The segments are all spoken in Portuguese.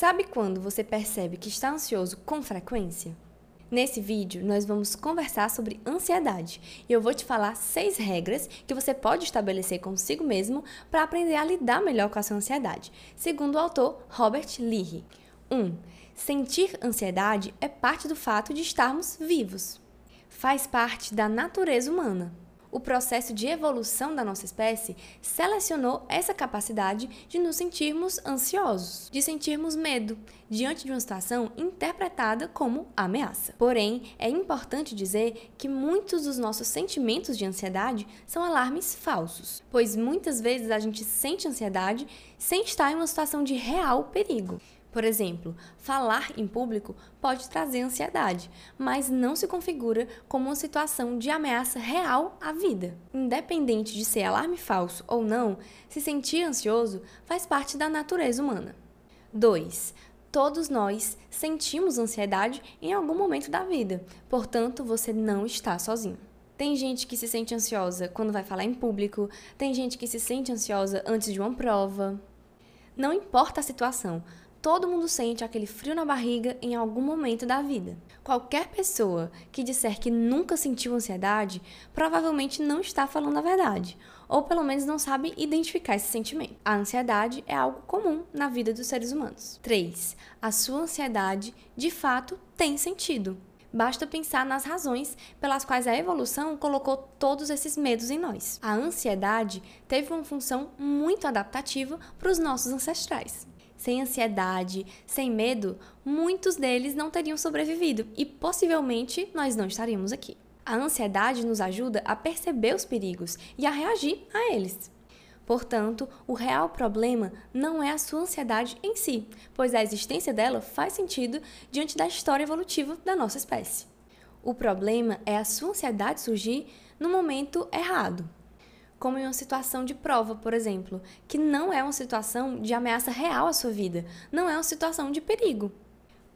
Sabe quando você percebe que está ansioso com frequência? Nesse vídeo, nós vamos conversar sobre ansiedade e eu vou te falar seis regras que você pode estabelecer consigo mesmo para aprender a lidar melhor com a sua ansiedade, segundo o autor Robert Leahy. 1. Um, sentir ansiedade é parte do fato de estarmos vivos. Faz parte da natureza humana o processo de evolução da nossa espécie selecionou essa capacidade de nos sentirmos ansiosos, de sentirmos medo diante de uma situação interpretada como ameaça. Porém, é importante dizer que muitos dos nossos sentimentos de ansiedade são alarmes falsos, pois muitas vezes a gente sente ansiedade sem estar em uma situação de real perigo. Por exemplo, falar em público pode trazer ansiedade, mas não se configura como uma situação de ameaça real à vida. Independente de ser alarme falso ou não, se sentir ansioso faz parte da natureza humana. 2. Todos nós sentimos ansiedade em algum momento da vida, portanto, você não está sozinho. Tem gente que se sente ansiosa quando vai falar em público, tem gente que se sente ansiosa antes de uma prova. Não importa a situação, Todo mundo sente aquele frio na barriga em algum momento da vida. Qualquer pessoa que disser que nunca sentiu ansiedade provavelmente não está falando a verdade, ou pelo menos não sabe identificar esse sentimento. A ansiedade é algo comum na vida dos seres humanos. 3. A sua ansiedade, de fato, tem sentido. Basta pensar nas razões pelas quais a evolução colocou todos esses medos em nós. A ansiedade teve uma função muito adaptativa para os nossos ancestrais sem ansiedade, sem medo, muitos deles não teriam sobrevivido e possivelmente nós não estaríamos aqui. A ansiedade nos ajuda a perceber os perigos e a reagir a eles. Portanto, o real problema não é a sua ansiedade em si, pois a existência dela faz sentido diante da história evolutiva da nossa espécie. O problema é a sua ansiedade surgir no momento errado, como em uma situação de prova, por exemplo, que não é uma situação de ameaça real à sua vida, não é uma situação de perigo.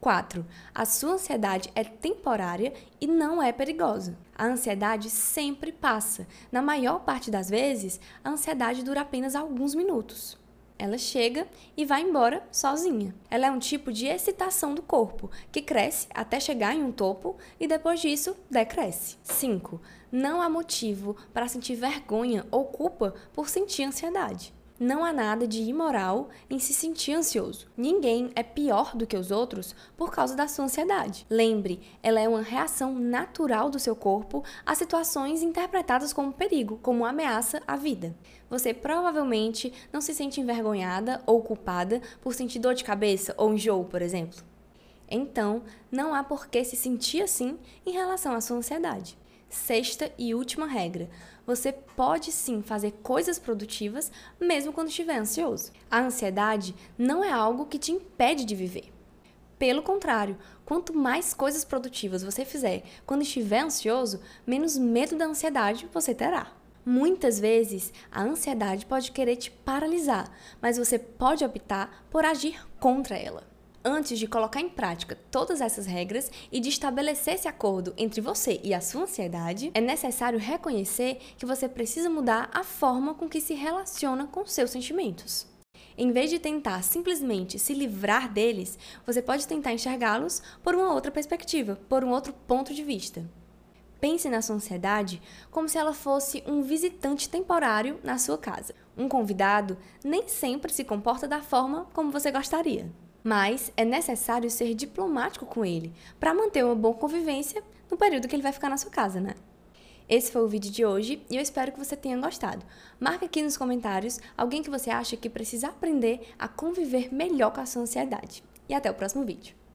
4. A sua ansiedade é temporária e não é perigosa. A ansiedade sempre passa. Na maior parte das vezes, a ansiedade dura apenas alguns minutos. Ela chega e vai embora sozinha. Ela é um tipo de excitação do corpo que cresce até chegar em um topo e depois disso decresce. 5. Não há motivo para sentir vergonha ou culpa por sentir ansiedade. Não há nada de imoral em se sentir ansioso. Ninguém é pior do que os outros por causa da sua ansiedade. Lembre, ela é uma reação natural do seu corpo a situações interpretadas como perigo, como ameaça à vida. Você provavelmente não se sente envergonhada ou culpada por sentir dor de cabeça ou enjoo, por exemplo. Então, não há por que se sentir assim em relação à sua ansiedade. Sexta e última regra: você pode sim fazer coisas produtivas mesmo quando estiver ansioso. A ansiedade não é algo que te impede de viver. Pelo contrário, quanto mais coisas produtivas você fizer quando estiver ansioso, menos medo da ansiedade você terá. Muitas vezes, a ansiedade pode querer te paralisar, mas você pode optar por agir contra ela antes de colocar em prática todas essas regras e de estabelecer esse acordo entre você e a sua ansiedade, é necessário reconhecer que você precisa mudar a forma com que se relaciona com seus sentimentos. Em vez de tentar simplesmente se livrar deles, você pode tentar enxergá-los por uma outra perspectiva, por um outro ponto de vista. Pense na sua ansiedade como se ela fosse um visitante temporário na sua casa. Um convidado nem sempre se comporta da forma como você gostaria mas é necessário ser diplomático com ele para manter uma boa convivência no período que ele vai ficar na sua casa, né? Esse foi o vídeo de hoje e eu espero que você tenha gostado. Marca aqui nos comentários alguém que você acha que precisa aprender a conviver melhor com a sua ansiedade. E até o próximo vídeo.